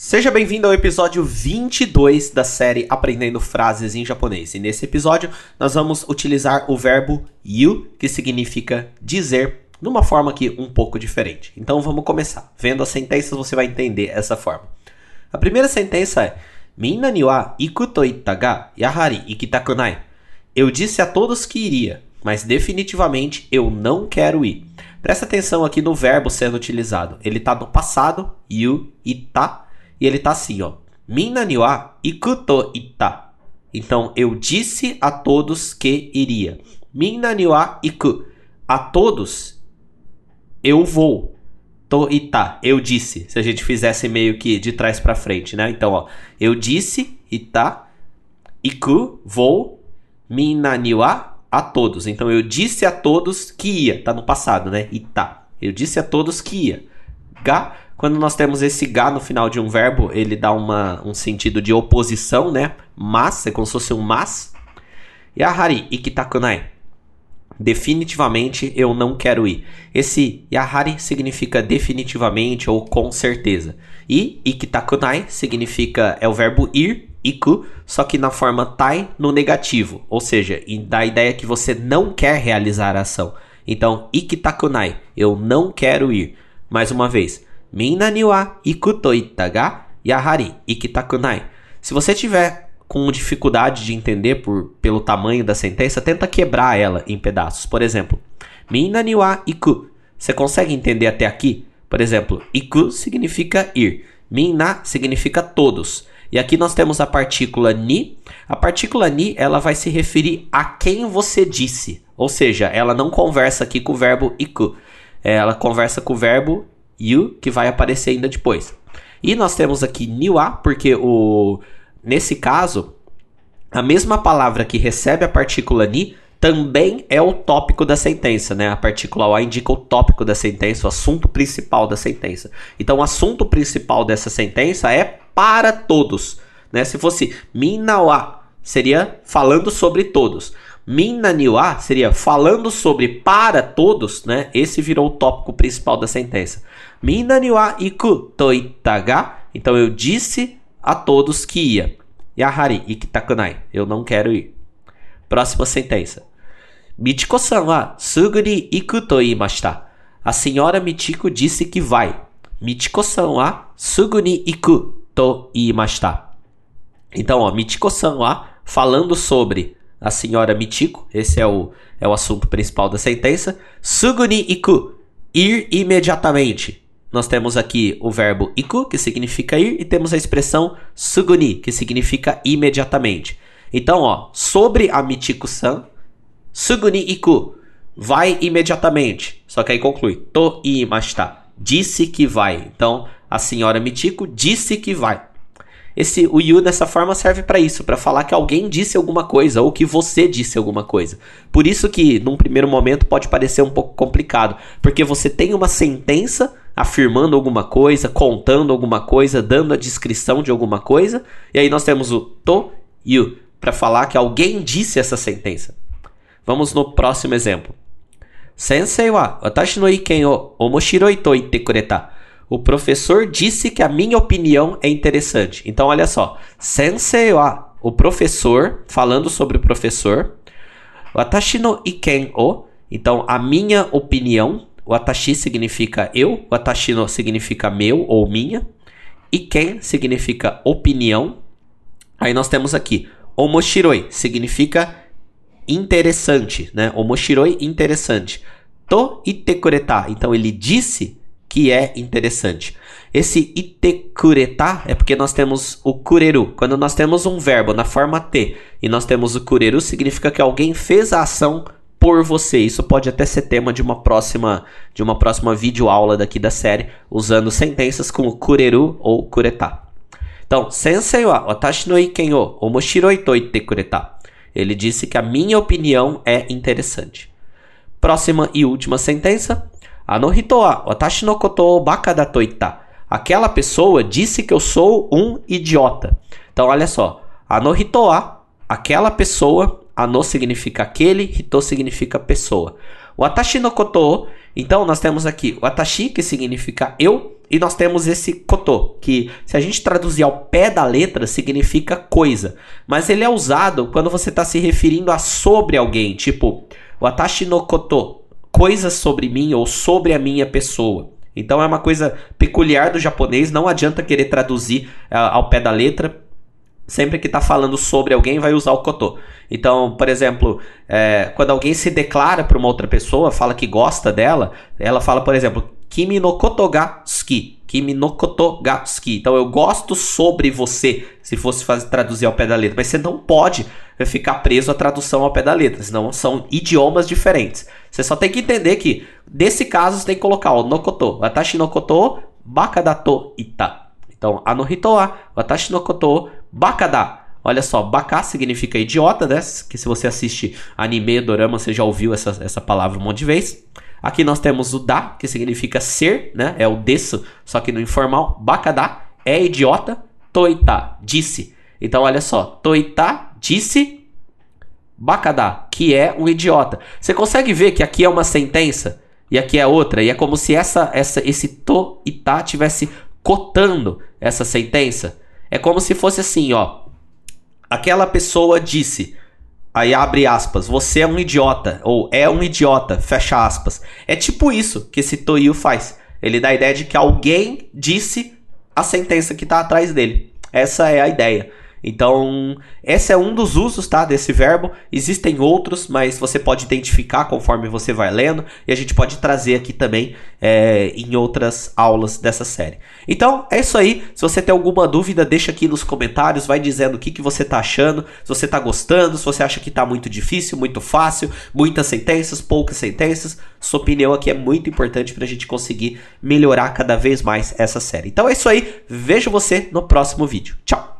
Seja bem-vindo ao episódio 22 da série Aprendendo Frases em Japonês. E nesse episódio nós vamos utilizar o verbo you, que significa dizer, numa forma aqui um pouco diferente. Então vamos começar. Vendo as sentenças você vai entender essa forma. A primeira sentença é Minna ni wa yahari ikitaku nai. Eu disse a todos que iria, mas definitivamente eu não quero ir. Presta atenção aqui no verbo sendo utilizado. Ele está no passado, you, ita, e ele tá assim, ó. Minna ni wa ikuto ita. Então, eu disse a todos que iria. Minna ni iku. A todos, eu vou. To ita. Eu disse. Se a gente fizesse meio que de trás para frente, né? Então, ó. Eu disse, ita. Iku, vou. Minna ni a todos. Então, eu disse a todos que ia. Tá no passado, né? Ita. Eu disse a todos que ia. Ga quando nós temos esse ga no final de um verbo, ele dá uma, um sentido de oposição, né? Mas, é como se fosse um mas. E Yahari ikitakunai. Definitivamente eu não quero ir. Esse yahari significa definitivamente ou com certeza. E ikitakunai significa é o verbo ir, iku, só que na forma tai no negativo, ou seja, dá a ideia que você não quer realizar a ação. Então, ikitakunai, eu não quero ir. Mais uma vez, Minna ni wa iku to itta ga yahari ikitaku nai. Se você tiver com dificuldade de entender por, pelo tamanho da sentença, tenta quebrar ela em pedaços. Por exemplo, Minna ni wa iku. Você consegue entender até aqui? Por exemplo, iku significa ir. Minna significa todos. E aqui nós temos a partícula ni. A partícula ni, ela vai se referir a quem você disse. Ou seja, ela não conversa aqui com o verbo iku. Ela conversa com o verbo you, que vai aparecer ainda depois. E nós temos aqui niwa, porque o nesse caso, a mesma palavra que recebe a partícula ni também é o tópico da sentença, né? A partícula wa indica o tópico da sentença, o assunto principal da sentença. Então, o assunto principal dessa sentença é para todos, né? Se fosse minawa, seria falando sobre todos. Minna niwa seria falando sobre para todos, né? Esse virou o tópico principal da sentença. Minna ni wa iku to itta ga. Então eu disse a todos que ia. Yahari ikitakunai. Eu não quero ir. Próxima sentença. Michiko-san wa sugu ni iku to iimashita. A senhora Michiko disse que vai. Michiko-san wa sugu ni iku to iimashita. Então, ó, Michiko-san wa falando sobre a senhora Michiko, esse é o, é o assunto principal da sentença. Sugu ni iku, ir imediatamente nós temos aqui o verbo iku, que significa ir, e temos a expressão suguni, que significa imediatamente. Então, ó, sobre a Michiko-san, suguni iku, vai imediatamente. Só que aí conclui, to imashita, disse que vai. Então, a senhora Michiko disse que vai. Esse o you dessa forma serve para isso, para falar que alguém disse alguma coisa ou que você disse alguma coisa. Por isso que num primeiro momento pode parecer um pouco complicado, porque você tem uma sentença afirmando alguma coisa, contando alguma coisa, dando a descrição de alguma coisa, e aí nós temos o to you para falar que alguém disse essa sentença. Vamos no próximo exemplo. Sensei wa watashi no iken o omoshiroi to itte kureta. O professor disse que a minha opinião é interessante. Então olha só, sensei wa, o professor falando sobre o professor. Watashi no iken o, então a minha opinião o atashi significa eu, o atashino significa meu ou minha, e ken significa opinião. Aí nós temos aqui omoshiroi significa interessante, né? Omoshiroi interessante. To itekureta, então ele disse que é interessante. Esse itekureta é porque nós temos o kureru. Quando nós temos um verbo na forma T e nós temos o kureru, significa que alguém fez a ação por você. Isso pode até ser tema de uma próxima de uma próxima videoaula daqui da série, usando sentenças como kureru ou kureta. Então, sensei wa watashi no iken o omoshiroi to itte kureta. Ele disse que a minha opinião é interessante. Próxima e última sentença. Ano hito wa watashi no koto baka da to itta. Aquela pessoa disse que eu sou um idiota. Então, olha só. Ano hito wa, aquela pessoa Ano significa aquele, hito significa pessoa. O atashi no koto, então nós temos aqui o atashi, que significa eu, e nós temos esse koto, que se a gente traduzir ao pé da letra significa coisa, mas ele é usado quando você está se referindo a sobre alguém, tipo watashi no koto, coisas sobre mim ou sobre a minha pessoa. Então é uma coisa peculiar do japonês, não adianta querer traduzir uh, ao pé da letra. Sempre que está falando sobre alguém, vai usar o koto. Então, por exemplo, é, quando alguém se declara para uma outra pessoa, fala que gosta dela, ela fala, por exemplo, Kimi no koto ga suki. Kimi no koto ga suki. Então, eu gosto sobre você, se fosse fazer, traduzir ao pé da letra. Mas você não pode ficar preso à tradução ao pé da letra, senão são idiomas diferentes. Você só tem que entender que, nesse caso, você tem que colocar o nokoto. Watashi no koto bakadato ita. Então, anohito wa watashi no koto bakada. Olha só, baka significa idiota, né? Que se você assiste anime, dorama, você já ouviu essa, essa palavra um monte de vezes. Aqui nós temos o da, que significa ser, né? É o desu, só que no informal. Bakada é idiota. Toita, disse. Então, olha só. Toita, disse. Bakada, que é um idiota. Você consegue ver que aqui é uma sentença e aqui é outra. E é como se essa, essa, esse to e tá tivesse cotando essa sentença. É como se fosse assim, ó. Aquela pessoa disse. Aí abre aspas, você é um idiota, ou é um idiota, fecha aspas. É tipo isso que esse Toyu faz. Ele dá a ideia de que alguém disse a sentença que está atrás dele. Essa é a ideia. Então, esse é um dos usos, tá, desse verbo. Existem outros, mas você pode identificar conforme você vai lendo e a gente pode trazer aqui também é, em outras aulas dessa série. Então, é isso aí. Se você tem alguma dúvida, deixa aqui nos comentários, vai dizendo o que, que você tá achando, se você tá gostando, se você acha que tá muito difícil, muito fácil, muitas sentenças, poucas sentenças. Sua opinião aqui é muito importante para a gente conseguir melhorar cada vez mais essa série. Então é isso aí. Vejo você no próximo vídeo. Tchau!